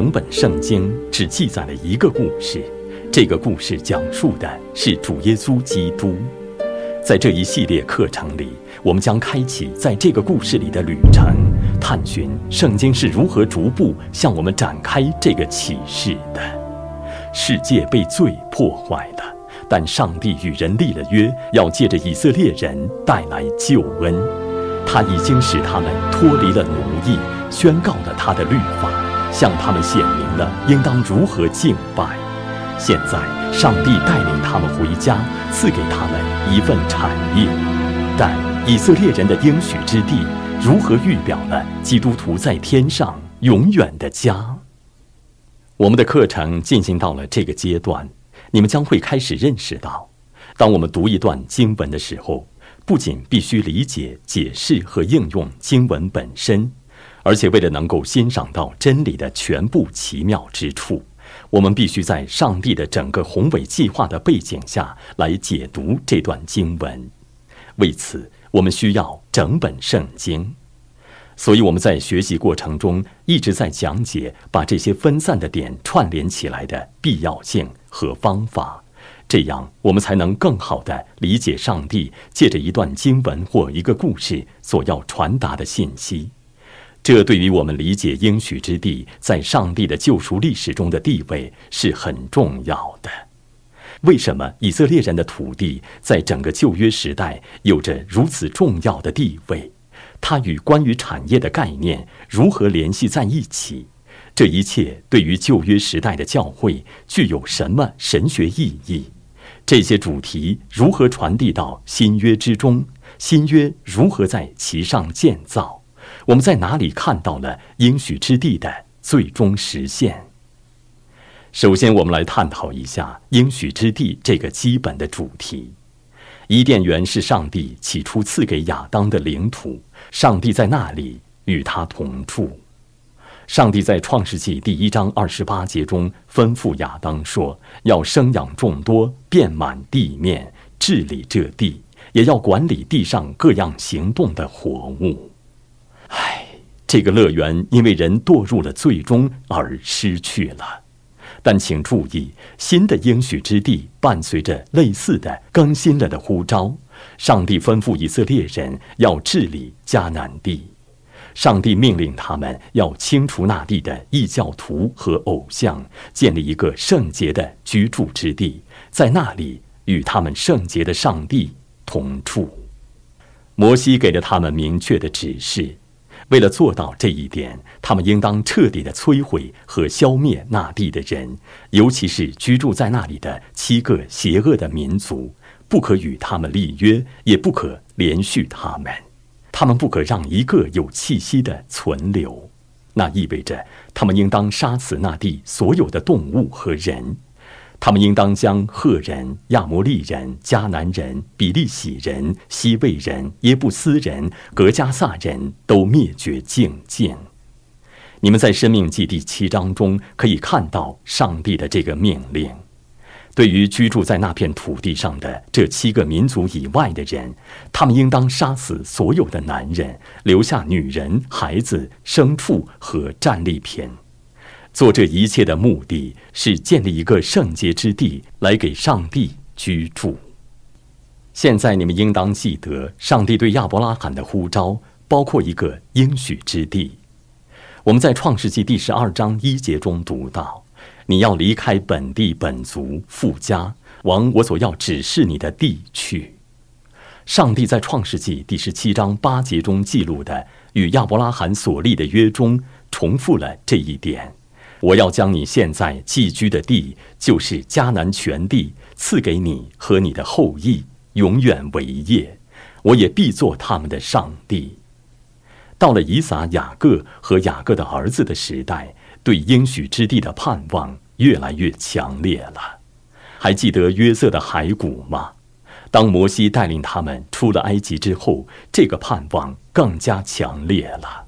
整本圣经只记载了一个故事，这个故事讲述的是主耶稣基督。在这一系列课程里，我们将开启在这个故事里的旅程，探寻圣经是如何逐步向我们展开这个启示的。世界被罪破坏了，但上帝与人立了约，要借着以色列人带来救恩。他已经使他们脱离了奴役，宣告了他的律法。向他们显明了应当如何敬拜。现在，上帝带领他们回家，赐给他们一份产业。但以色列人的应许之地，如何预表了基督徒在天上永远的家？我们的课程进行到了这个阶段，你们将会开始认识到，当我们读一段经文的时候，不仅必须理解、解释和应用经文本身。而且，为了能够欣赏到真理的全部奇妙之处，我们必须在上帝的整个宏伟计划的背景下来解读这段经文。为此，我们需要整本圣经。所以，我们在学习过程中一直在讲解把这些分散的点串联起来的必要性和方法，这样我们才能更好地理解上帝借着一段经文或一个故事所要传达的信息。这对于我们理解应许之地在上帝的救赎历史中的地位是很重要的。为什么以色列人的土地在整个旧约时代有着如此重要的地位？它与关于产业的概念如何联系在一起？这一切对于旧约时代的教会具有什么神学意义？这些主题如何传递到新约之中？新约如何在其上建造？我们在哪里看到了应许之地的最终实现？首先，我们来探讨一下应许之地这个基本的主题。伊甸园是上帝起初赐给亚当的领土，上帝在那里与他同住。上帝在创世纪第一章二十八节中吩咐亚当说：“要生养众多，遍满地面，治理这地，也要管理地上各样行动的活物。”唉，这个乐园因为人堕入了最终而失去了。但请注意，新的应许之地伴随着类似的更新了的呼召。上帝吩咐以色列人要治理迦南地，上帝命令他们要清除那地的异教徒和偶像，建立一个圣洁的居住之地，在那里与他们圣洁的上帝同处。摩西给了他们明确的指示。为了做到这一点，他们应当彻底的摧毁和消灭那地的人，尤其是居住在那里的七个邪恶的民族，不可与他们立约，也不可连续他们。他们不可让一个有气息的存留。那意味着他们应当杀死那地所有的动物和人。他们应当将赫人、亚摩利人、迦南人、比利洗人、西魏人、耶布斯人、格加萨人都灭绝净尽。你们在《生命记》第七章中可以看到上帝的这个命令：对于居住在那片土地上的这七个民族以外的人，他们应当杀死所有的男人，留下女人、孩子、牲畜和战利品。做这一切的目的是建立一个圣洁之地，来给上帝居住。现在你们应当记得，上帝对亚伯拉罕的呼召包括一个应许之地。我们在创世纪第十二章一节中读到：“你要离开本地本族，富家，往我所要指示你的地去。”上帝在创世纪第十七章八节中记录的与亚伯拉罕所立的约中，重复了这一点。我要将你现在寄居的地，就是迦南全地，赐给你和你的后裔，永远为业。我也必做他们的上帝。到了以撒、雅各和雅各的儿子的时代，对应许之地的盼望越来越强烈了。还记得约瑟的骸骨吗？当摩西带领他们出了埃及之后，这个盼望更加强烈了。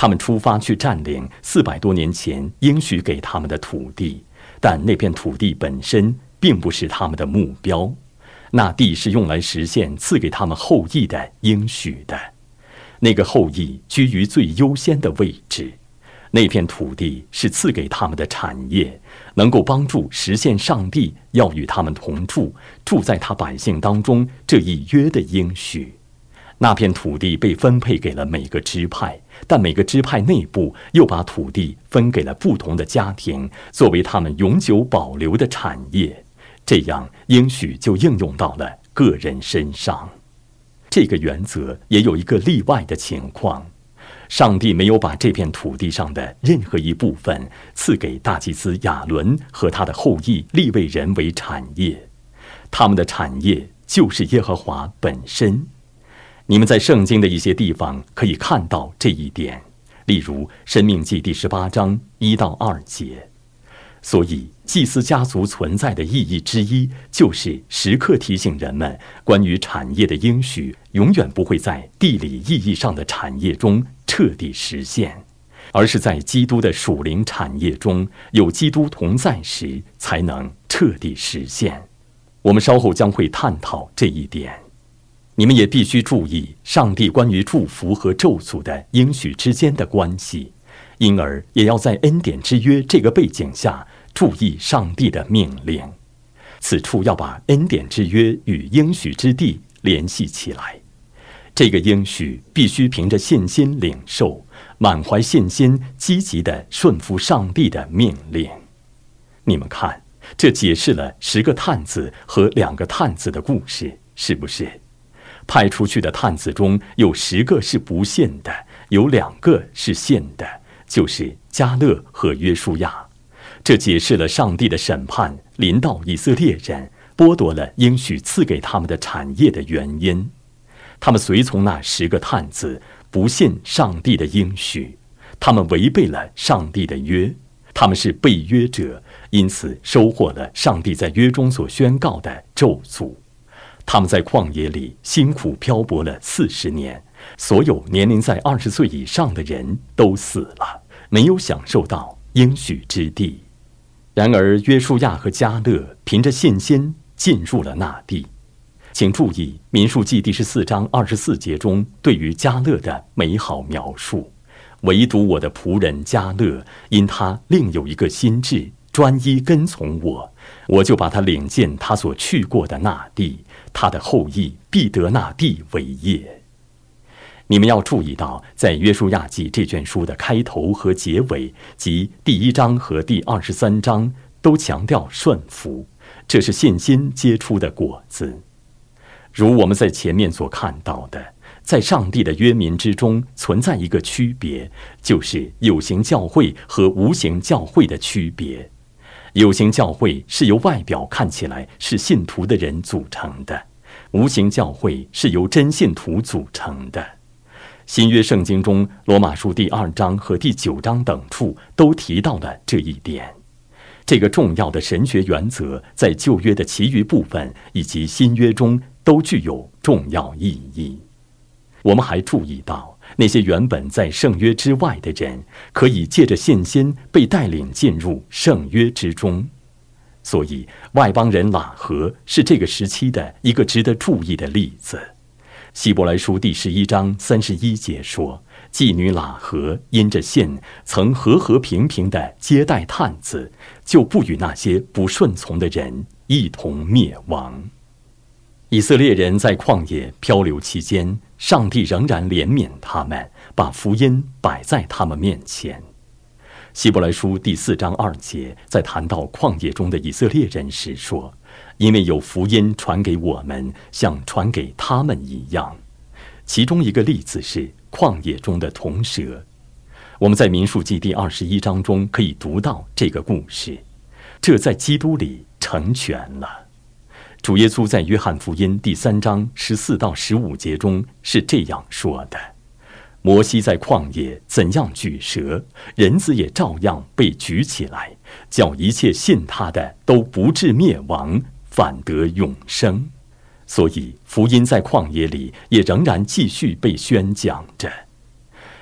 他们出发去占领四百多年前应许给他们的土地，但那片土地本身并不是他们的目标。那地是用来实现赐给他们后裔的应许的。那个后裔居于最优先的位置。那片土地是赐给他们的产业，能够帮助实现上帝要与他们同住、住在他百姓当中这一约的应许。那片土地被分配给了每个支派，但每个支派内部又把土地分给了不同的家庭，作为他们永久保留的产业。这样，应许就应用到了个人身上。这个原则也有一个例外的情况。上帝没有把这片土地上的任何一部分赐给大祭司亚伦和他的后裔利未人为产业，他们的产业就是耶和华本身。你们在圣经的一些地方可以看到这一点，例如《生命记》第十八章一到二节。所以，祭司家族存在的意义之一，就是时刻提醒人们，关于产业的应许，永远不会在地理意义上的产业中。彻底实现，而是在基督的属灵产业中有基督同在时，才能彻底实现。我们稍后将会探讨这一点。你们也必须注意上帝关于祝福和咒诅的应许之间的关系，因而也要在恩典之约这个背景下注意上帝的命令。此处要把恩典之约与应许之地联系起来。这个应许必须凭着信心领受，满怀信心，积极的顺服上帝的命令。你们看，这解释了十个探子和两个探子的故事，是不是？派出去的探子中有十个是不信的，有两个是信的，就是加勒和约书亚。这解释了上帝的审判临到以色列人，剥夺了应许赐给他们的产业的原因。他们随从那十个探子，不信上帝的应许，他们违背了上帝的约，他们是被约者，因此收获了上帝在约中所宣告的咒诅。他们在旷野里辛苦漂泊了四十年，所有年龄在二十岁以上的人都死了，没有享受到应许之地。然而约书亚和加勒凭着信心进入了那地。请注意《民数记》第十四章二十四节中对于加勒的美好描述。唯独我的仆人加勒，因他另有一个心智，专一跟从我，我就把他领进他所去过的那地，他的后裔必得那地为业。你们要注意到，在《约书亚记》这卷书的开头和结尾，即第一章和第二十三章，都强调顺服，这是信心结出的果子。如我们在前面所看到的，在上帝的约民之中存在一个区别，就是有形教会和无形教会的区别。有形教会是由外表看起来是信徒的人组成的，无形教会是由真信徒组成的。新约圣经中，罗马书第二章和第九章等处都提到了这一点。这个重要的神学原则，在旧约的其余部分以及新约中。都具有重要意义。我们还注意到，那些原本在圣约之外的人，可以借着信心被带领进入圣约之中。所以，外邦人喇合是这个时期的一个值得注意的例子。希伯来书第十一章三十一节说：“妓女喇合因着信，曾和和平平的接待探子，就不与那些不顺从的人一同灭亡。”以色列人在旷野漂流期间，上帝仍然怜悯他们，把福音摆在他们面前。希伯来书第四章二节在谈到旷野中的以色列人时说：“因为有福音传给我们，像传给他们一样。”其中一个例子是旷野中的铜蛇。我们在民数记第二十一章中可以读到这个故事，这在基督里成全了。主耶稣在约翰福音第三章十四到十五节中是这样说的：“摩西在旷野怎样举蛇，人子也照样被举起来，叫一切信他的都不至灭亡，反得永生。所以福音在旷野里也仍然继续被宣讲着。”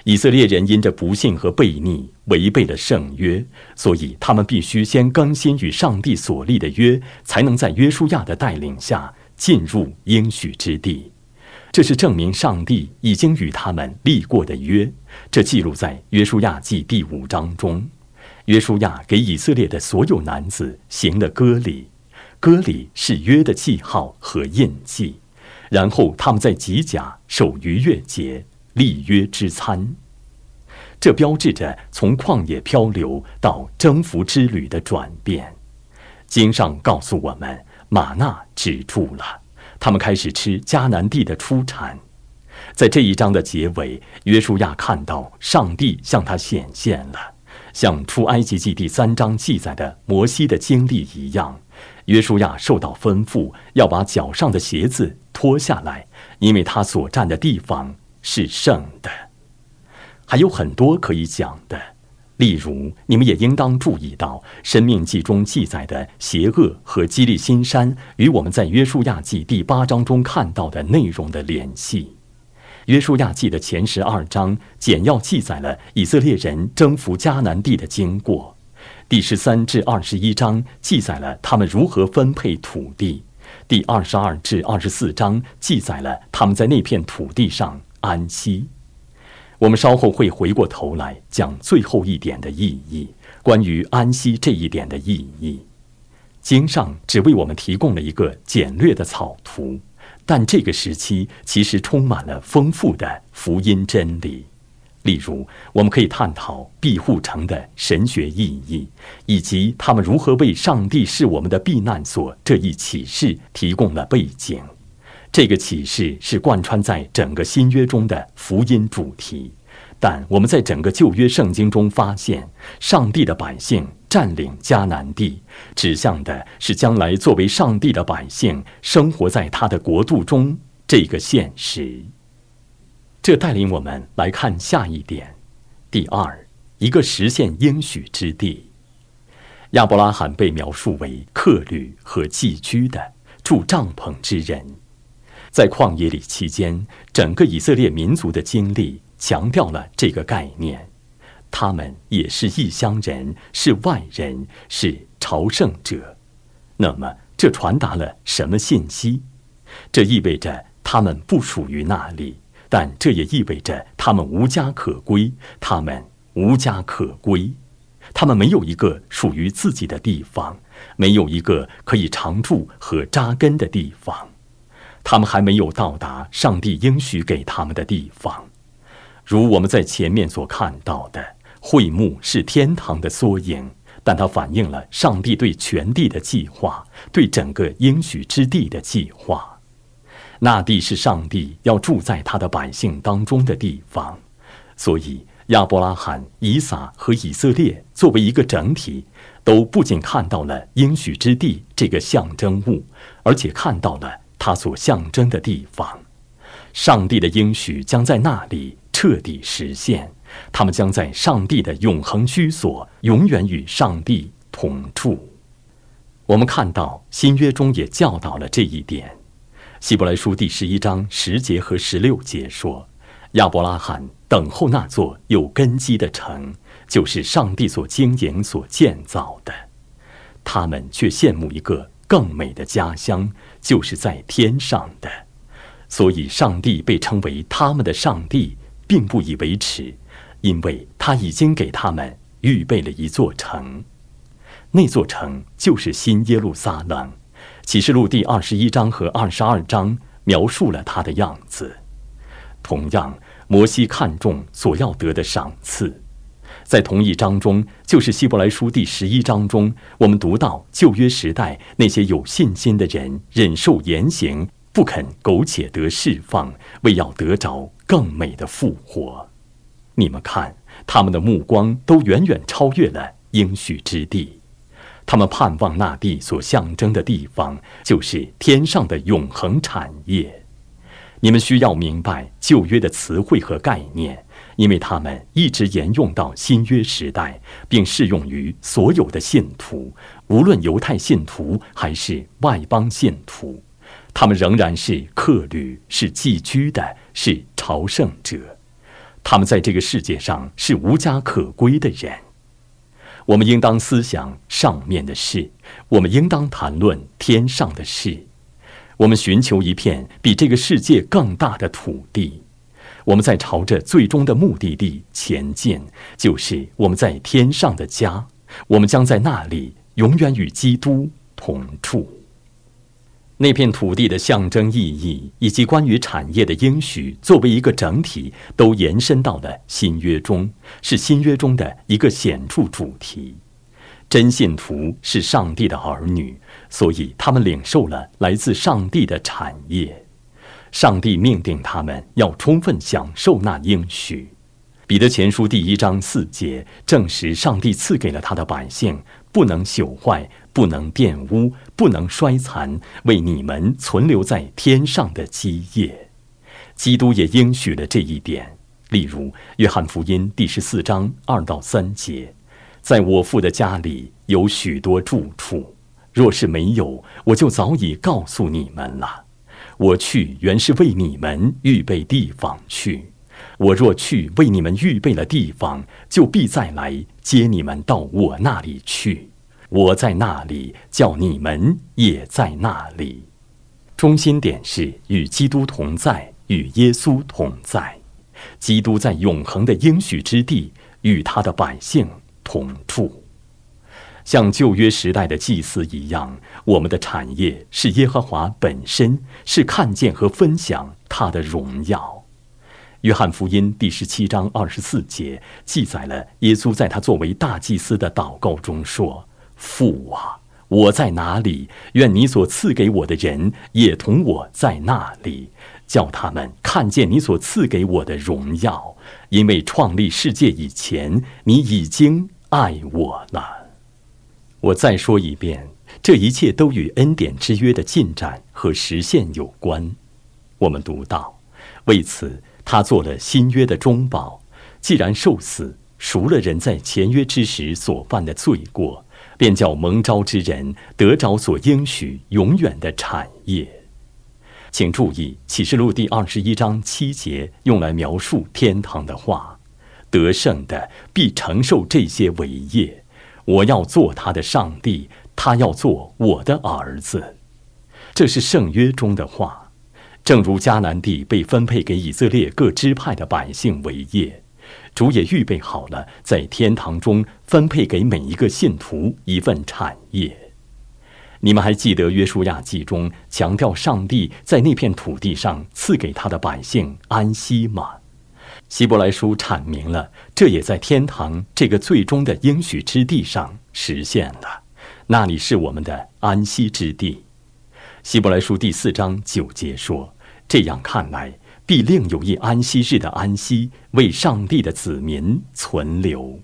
以色列人因着不幸和悖逆，违背了圣约，所以他们必须先更新与上帝所立的约，才能在约书亚的带领下进入应许之地。这是证明上帝已经与他们立过的约。这记录在约书亚记第五章中。约书亚给以色列的所有男子行了割礼，割礼是约的记号和印记。然后他们在吉甲守逾越节，立约之餐。这标志着从旷野漂流到征服之旅的转变。经上告诉我们，玛纳止住了，他们开始吃迦南地的出产。在这一章的结尾，约书亚看到上帝向他显现了，像出埃及记第三章记载的摩西的经历一样。约书亚受到吩咐，要把脚上的鞋子脱下来，因为他所站的地方是圣的。还有很多可以讲的，例如，你们也应当注意到《生命记》中记载的邪恶和基利新山与我们在《约书亚记》第八章中看到的内容的联系。《约书亚记》的前十二章简要记载了以色列人征服迦南地的经过，第十三至二十一章记载了他们如何分配土地，第二十二至二十四章记载了他们在那片土地上安息。我们稍后会回过头来讲最后一点的意义，关于安息这一点的意义。经上只为我们提供了一个简略的草图，但这个时期其实充满了丰富的福音真理。例如，我们可以探讨庇护城的神学意义，以及他们如何为上帝是我们的避难所这一启示提供了背景。这个启示是贯穿在整个新约中的福音主题，但我们在整个旧约圣经中发现，上帝的百姓占领迦南地，指向的是将来作为上帝的百姓生活在他的国度中这个现实。这带领我们来看下一点：第二，一个实现应许之地。亚伯拉罕被描述为客旅和寄居的住帐篷之人。在旷野里期间，整个以色列民族的经历强调了这个概念：他们也是异乡人，是外人，是朝圣者。那么，这传达了什么信息？这意味着他们不属于那里，但这也意味着他们无家可归。他们无家可归，他们没有一个属于自己的地方，没有一个可以常住和扎根的地方。他们还没有到达上帝应许给他们的地方，如我们在前面所看到的，会幕是天堂的缩影，但它反映了上帝对全地的计划，对整个应许之地的计划。那地是上帝要住在他的百姓当中的地方，所以亚伯拉罕、以撒和以色列作为一个整体，都不仅看到了应许之地这个象征物，而且看到了。他所象征的地方，上帝的应许将在那里彻底实现。他们将在上帝的永恒居所，永远与上帝同住。我们看到新约中也教导了这一点。希伯来书第十一章十节和十六节说：“亚伯拉罕等候那座有根基的城，就是上帝所经营、所建造的。他们却羡慕一个。”更美的家乡就是在天上的，所以上帝被称为他们的上帝，并不以为耻，因为他已经给他们预备了一座城，那座城就是新耶路撒冷。启示录第二十一章和二十二章描述了他的样子。同样，摩西看重所要得的赏赐。在同一章中，就是希伯来书第十一章中，我们读到旧约时代那些有信心的人忍受严刑，不肯苟且得释放，为要得着更美的复活。你们看，他们的目光都远远超越了应许之地，他们盼望那地所象征的地方，就是天上的永恒产业。你们需要明白旧约的词汇和概念。因为他们一直沿用到新约时代，并适用于所有的信徒，无论犹太信徒还是外邦信徒，他们仍然是客旅，是寄居的，是朝圣者。他们在这个世界上是无家可归的人。我们应当思想上面的事，我们应当谈论天上的事。我们寻求一片比这个世界更大的土地。我们在朝着最终的目的地前进，就是我们在天上的家。我们将在那里永远与基督同住。那片土地的象征意义以及关于产业的应许，作为一个整体，都延伸到了新约中，是新约中的一个显著主题。真信徒是上帝的儿女，所以他们领受了来自上帝的产业。上帝命定他们要充分享受那应许。彼得前书第一章四节证实，上帝赐给了他的百姓，不能朽坏，不能玷污，不能衰残，为你们存留在天上的基业。基督也应许了这一点。例如，约翰福音第十四章二到三节：“在我父的家里有许多住处，若是没有，我就早已告诉你们了。”我去原是为你们预备地方去，我若去为你们预备了地方，就必再来接你们到我那里去。我在那里，叫你们也在那里。中心点是与基督同在，与耶稣同在。基督在永恒的应许之地，与他的百姓同住。像旧约时代的祭司一样，我们的产业是耶和华本身，是看见和分享他的荣耀。约翰福音第十七章二十四节记载了耶稣在他作为大祭司的祷告中说：“父啊，我在哪里？愿你所赐给我的人也同我在那里，叫他们看见你所赐给我的荣耀。因为创立世界以前，你已经爱我了。”我再说一遍，这一切都与恩典之约的进展和实现有关。我们读到，为此他做了新约的中保，既然受死赎了人在前约之时所犯的罪过，便叫蒙召之人得着所应许永远的产业。请注意启示录第二十一章七节用来描述天堂的话：得胜的必承受这些伟业。我要做他的上帝，他要做我的儿子。这是圣约中的话，正如迦南地被分配给以色列各支派的百姓为业，主也预备好了在天堂中分配给每一个信徒一份产业。你们还记得约书亚记中强调上帝在那片土地上赐给他的百姓安息吗？希伯来书阐明了，这也在天堂这个最终的应许之地上实现了，那里是我们的安息之地。希伯来书第四章九节说：“这样看来，必另有一安息日的安息，为上帝的子民存留。”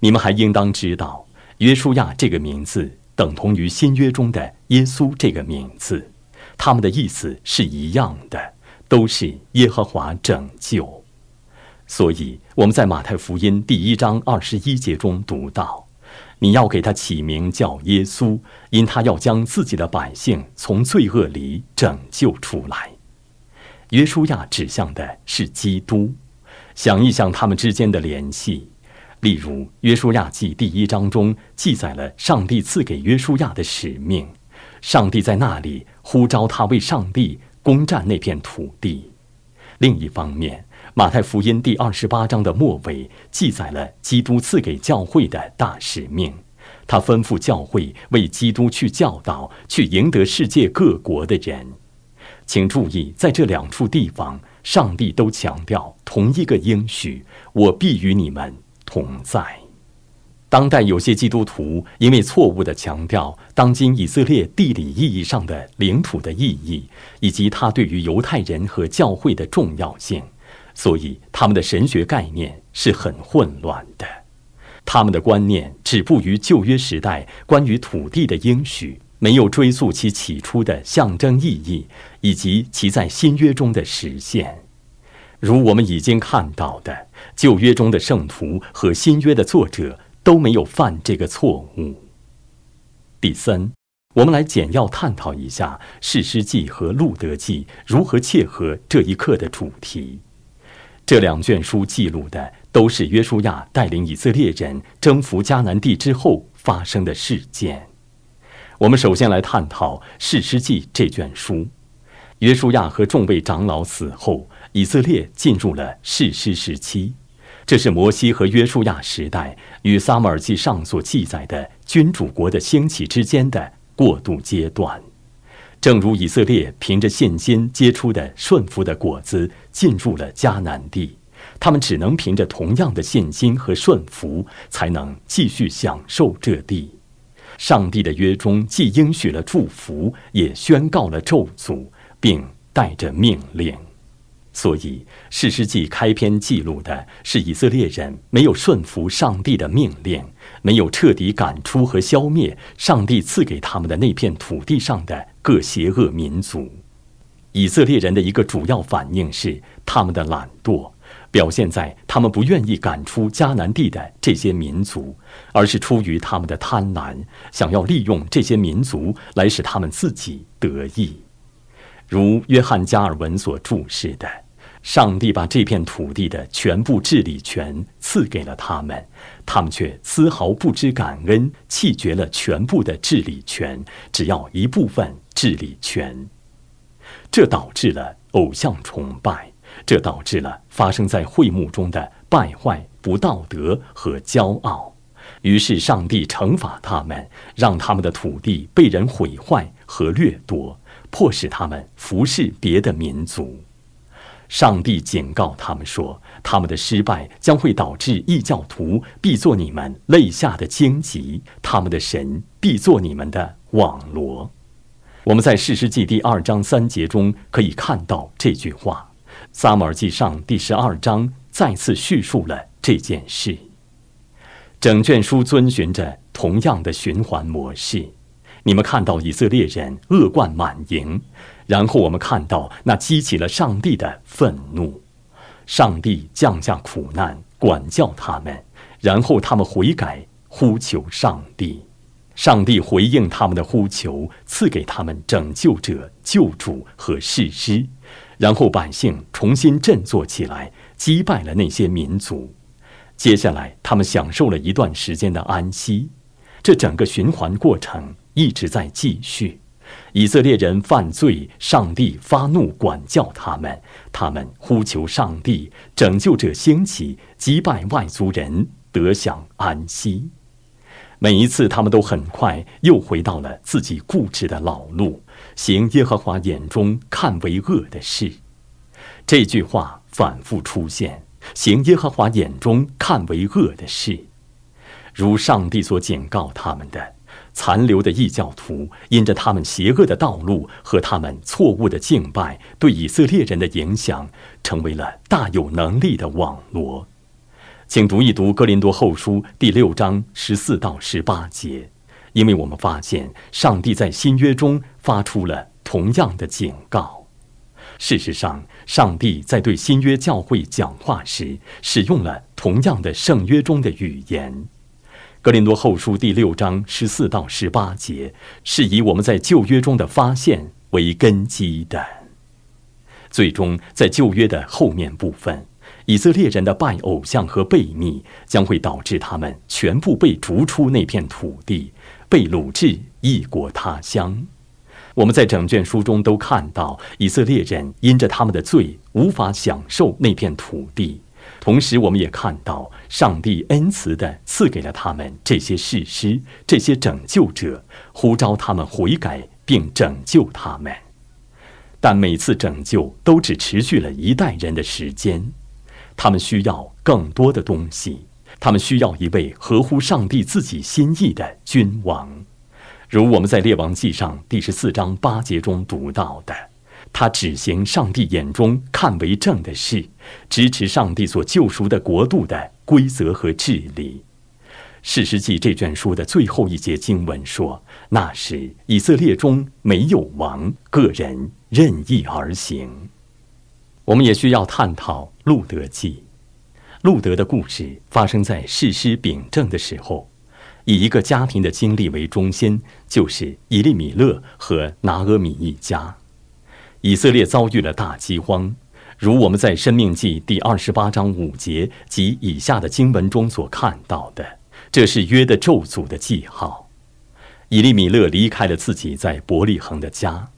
你们还应当知道，约书亚这个名字等同于新约中的耶稣这个名字，他们的意思是一样的。都是耶和华拯救，所以我们在马太福音第一章二十一节中读到：“你要给他起名叫耶稣，因他要将自己的百姓从罪恶里拯救出来。”约书亚指向的是基督。想一想他们之间的联系，例如《约书亚记》第一章中记载了上帝赐给约书亚的使命，上帝在那里呼召他为上帝。攻占那片土地。另一方面，马太福音第二十八章的末尾记载了基督赐给教会的大使命。他吩咐教会为基督去教导，去赢得世界各国的人。请注意，在这两处地方，上帝都强调同一个应许：“我必与你们同在。”当代有些基督徒因为错误地强调当今以色列地理意义上的领土的意义，以及它对于犹太人和教会的重要性，所以他们的神学概念是很混乱的。他们的观念止步于旧约时代关于土地的应许，没有追溯其起初的象征意义以及其在新约中的实现。如我们已经看到的，旧约中的圣徒和新约的作者。都没有犯这个错误。第三，我们来简要探讨一下《士师记》和《路德记》如何切合这一课的主题。这两卷书记录的都是约书亚带领以色列人征服迦南地之后发生的事件。我们首先来探讨《士师记》这卷书。约书亚和众位长老死后，以色列进入了士师时期。这是摩西和约书亚时代与撒母耳记上所记载的君主国的兴起之间的过渡阶段。正如以色列凭着信心结出的顺服的果子进入了迦南地，他们只能凭着同样的信心和顺服，才能继续享受这地。上帝的约中既应许了祝福，也宣告了咒诅，并带着命令。所以，《史诗记》开篇记录的是以色列人没有顺服上帝的命令，没有彻底赶出和消灭上帝赐给他们的那片土地上的各邪恶民族。以色列人的一个主要反应是他们的懒惰，表现在他们不愿意赶出迦南地的这些民族，而是出于他们的贪婪，想要利用这些民族来使他们自己得益。如约翰加尔文所注释的。上帝把这片土地的全部治理权赐给了他们，他们却丝毫不知感恩，弃绝了全部的治理权，只要一部分治理权。这导致了偶像崇拜，这导致了发生在会幕中的败坏、不道德和骄傲。于是，上帝惩罚他们，让他们的土地被人毁坏和掠夺，迫使他们服侍别的民族。上帝警告他们说：“他们的失败将会导致异教徒必做你们肋下的荆棘，他们的神必做你们的网罗。”我们在《史诗记》第二章三节中可以看到这句话，《撒母耳记上》第十二章再次叙述了这件事。整卷书遵循着同样的循环模式。你们看到以色列人恶贯满盈。然后我们看到，那激起了上帝的愤怒，上帝降下苦难，管教他们，然后他们悔改，呼求上帝，上帝回应他们的呼求，赐给他们拯救者、救主和士师，然后百姓重新振作起来，击败了那些民族。接下来，他们享受了一段时间的安息，这整个循环过程一直在继续。以色列人犯罪，上帝发怒管教他们，他们呼求上帝，拯救者兴起，击败外族人，得享安息。每一次，他们都很快又回到了自己固执的老路，行耶和华眼中看为恶的事。这句话反复出现：行耶和华眼中看为恶的事，如上帝所警告他们的。残留的异教徒，因着他们邪恶的道路和他们错误的敬拜，对以色列人的影响，成为了大有能力的网罗。请读一读《哥林多后书》第六章十四到十八节，因为我们发现上帝在新约中发出了同样的警告。事实上，上帝在对新约教会讲话时，使用了同样的圣约中的语言。格林多后书第六章十四到十八节是以我们在旧约中的发现为根基的。最终，在旧约的后面部分，以色列人的拜偶像和悖逆将会导致他们全部被逐出那片土地，被掳至异国他乡。我们在整卷书中都看到，以色列人因着他们的罪，无法享受那片土地。同时，我们也看到上帝恩慈地赐给了他们这些事师、这些拯救者，呼召他们悔改并拯救他们。但每次拯救都只持续了一代人的时间，他们需要更多的东西，他们需要一位合乎上帝自己心意的君王，如我们在列王记上第十四章八节中读到的。他只行上帝眼中看为正的事，支持上帝所救赎的国度的规则和治理。史诗记这卷书的最后一节经文说：“那时以色列中没有王，个人任意而行。”我们也需要探讨路德记。路德的故事发生在世师秉政的时候，以一个家庭的经历为中心，就是以利米勒和拿阿米一家。以色列遭遇了大饥荒，如我们在《生命记》第二十八章五节及以下的经文中所看到的，这是约的咒诅的记号。以利米勒离开了自己在伯利恒的家。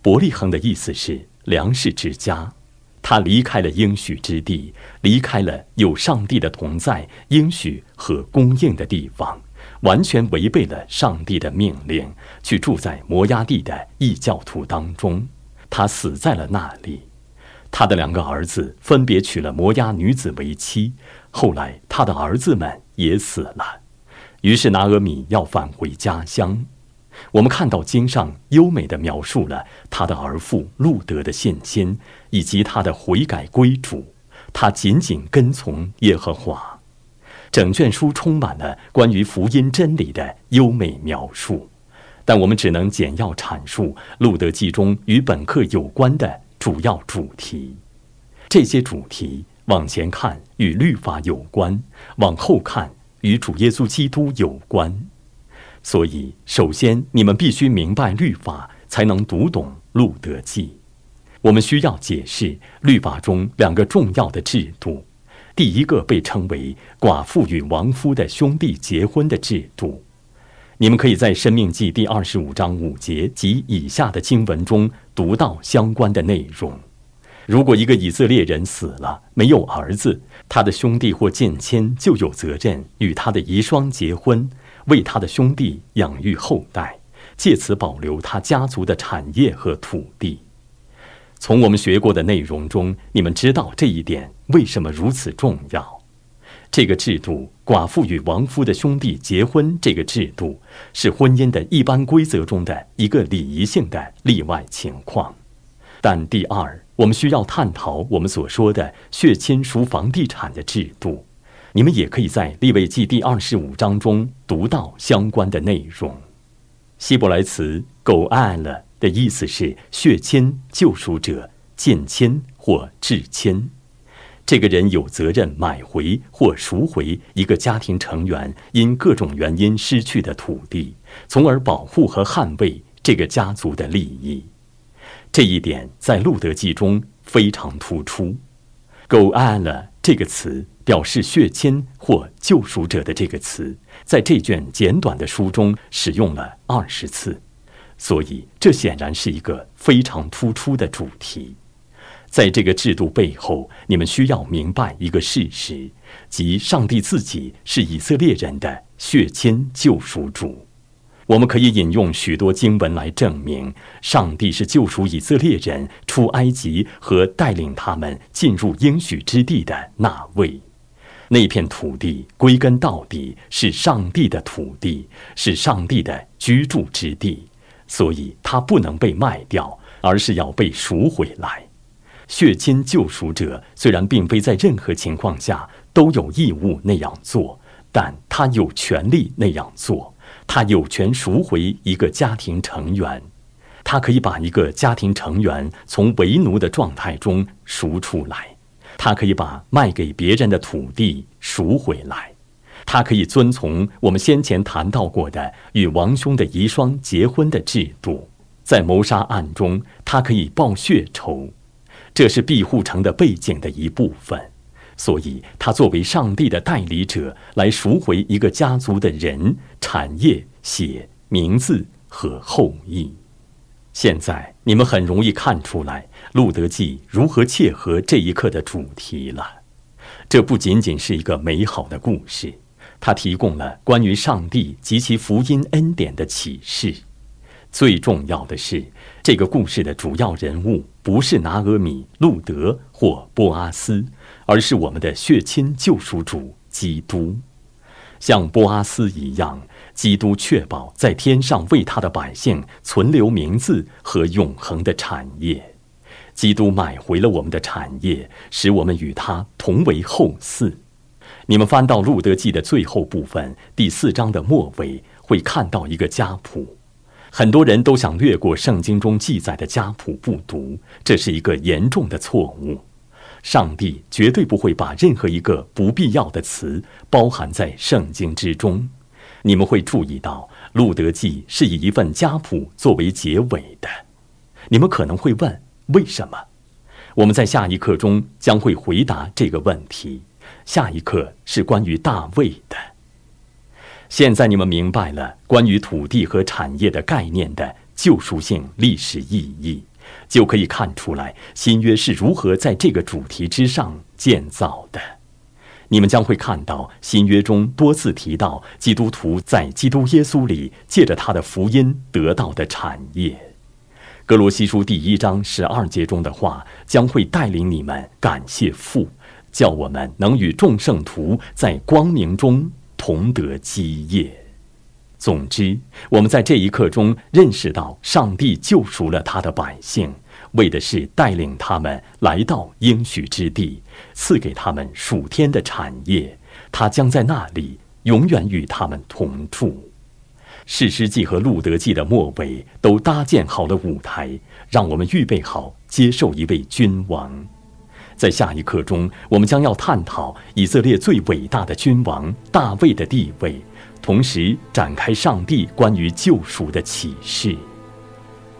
伯利恒的意思是粮食之家。他离开了应许之地，离开了有上帝的同在、应许和供应的地方，完全违背了上帝的命令，去住在摩崖地的异教徒当中。他死在了那里。他的两个儿子分别娶了摩押女子为妻，后来他的儿子们也死了。于是拿俄米要返回家乡。我们看到经上优美的描述了他的儿父路德的献仙，以及他的悔改归主。他紧紧跟从耶和华。整卷书充满了关于福音真理的优美描述，但我们只能简要阐述路德记中与本课有关的主要主题。这些主题往前看与律法有关，往后看与主耶稣基督有关。所以，首先你们必须明白律法，才能读懂路德记。我们需要解释律法中两个重要的制度。第一个被称为寡妇与亡夫的兄弟结婚的制度。你们可以在《生命记》第二十五章五节及以下的经文中读到相关的内容。如果一个以色列人死了，没有儿子，他的兄弟或近亲就有责任与他的遗孀结婚。为他的兄弟养育后代，借此保留他家族的产业和土地。从我们学过的内容中，你们知道这一点为什么如此重要。这个制度——寡妇与亡夫的兄弟结婚这个制度，是婚姻的一般规则中的一个礼仪性的例外情况。但第二，我们需要探讨我们所说的血亲属房地产的制度。你们也可以在利未记第二十五章中读到相关的内容。希伯来词“狗爱了”的意思是血亲、救赎者、见亲或至亲。这个人有责任买回或赎回一个家庭成员因各种原因失去的土地，从而保护和捍卫这个家族的利益。这一点在路德记中非常突出。“狗爱了”这个词。表示血亲或救赎者的这个词，在这卷简短的书中使用了二十次，所以这显然是一个非常突出的主题。在这个制度背后，你们需要明白一个事实，即上帝自己是以色列人的血亲救赎主。我们可以引用许多经文来证明，上帝是救赎以色列人出埃及和带领他们进入应许之地的那位。那片土地归根到底是上帝的土地，是上帝的居住之地，所以它不能被卖掉，而是要被赎回来。血亲救赎者虽然并非在任何情况下都有义务那样做，但他有权利那样做。他有权赎回一个家庭成员，他可以把一个家庭成员从为奴的状态中赎出来。他可以把卖给别人的土地赎回来，他可以遵从我们先前谈到过的与王兄的遗孀结婚的制度，在谋杀案中，他可以报血仇，这是庇护城的背景的一部分。所以，他作为上帝的代理者来赎回一个家族的人、产业、血、名字和后裔。现在，你们很容易看出来。《路德记》如何切合这一刻的主题了？这不仅仅是一个美好的故事，它提供了关于上帝及其福音恩典的启示。最重要的是，这个故事的主要人物不是拿俄米、路德或波阿斯，而是我们的血亲救赎主基督。像波阿斯一样，基督确保在天上为他的百姓存留名字和永恒的产业。基督买回了我们的产业，使我们与他同为后嗣。你们翻到《路德记》的最后部分，第四章的末尾，会看到一个家谱。很多人都想略过圣经中记载的家谱不读，这是一个严重的错误。上帝绝对不会把任何一个不必要的词包含在圣经之中。你们会注意到，《路德记》是以一份家谱作为结尾的。你们可能会问。为什么？我们在下一课中将会回答这个问题。下一课是关于大卫的。现在你们明白了关于土地和产业的概念的救赎性历史意义，就可以看出来新约是如何在这个主题之上建造的。你们将会看到新约中多次提到基督徒在基督耶稣里借着他的福音得到的产业。格罗西书第一章十二节中的话将会带领你们感谢父，叫我们能与众圣徒在光明中同得基业。总之，我们在这一刻中认识到，上帝救赎了他的百姓，为的是带领他们来到应许之地，赐给他们属天的产业。他将在那里永远与他们同住。士师记和路德记的末尾都搭建好了舞台，让我们预备好接受一位君王。在下一课中，我们将要探讨以色列最伟大的君王大卫的地位。同时展开上帝关于救赎的启示。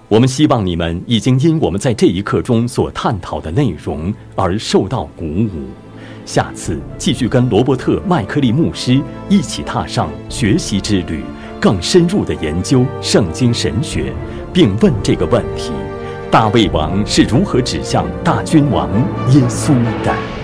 我们希望你们已经因我们在这一刻中所探讨的内容而受到鼓舞。下次继续跟罗伯特·麦克利牧师一起踏上学习之旅，更深入的研究圣经神学，并问这个问题：大卫王是如何指向大君王耶稣的？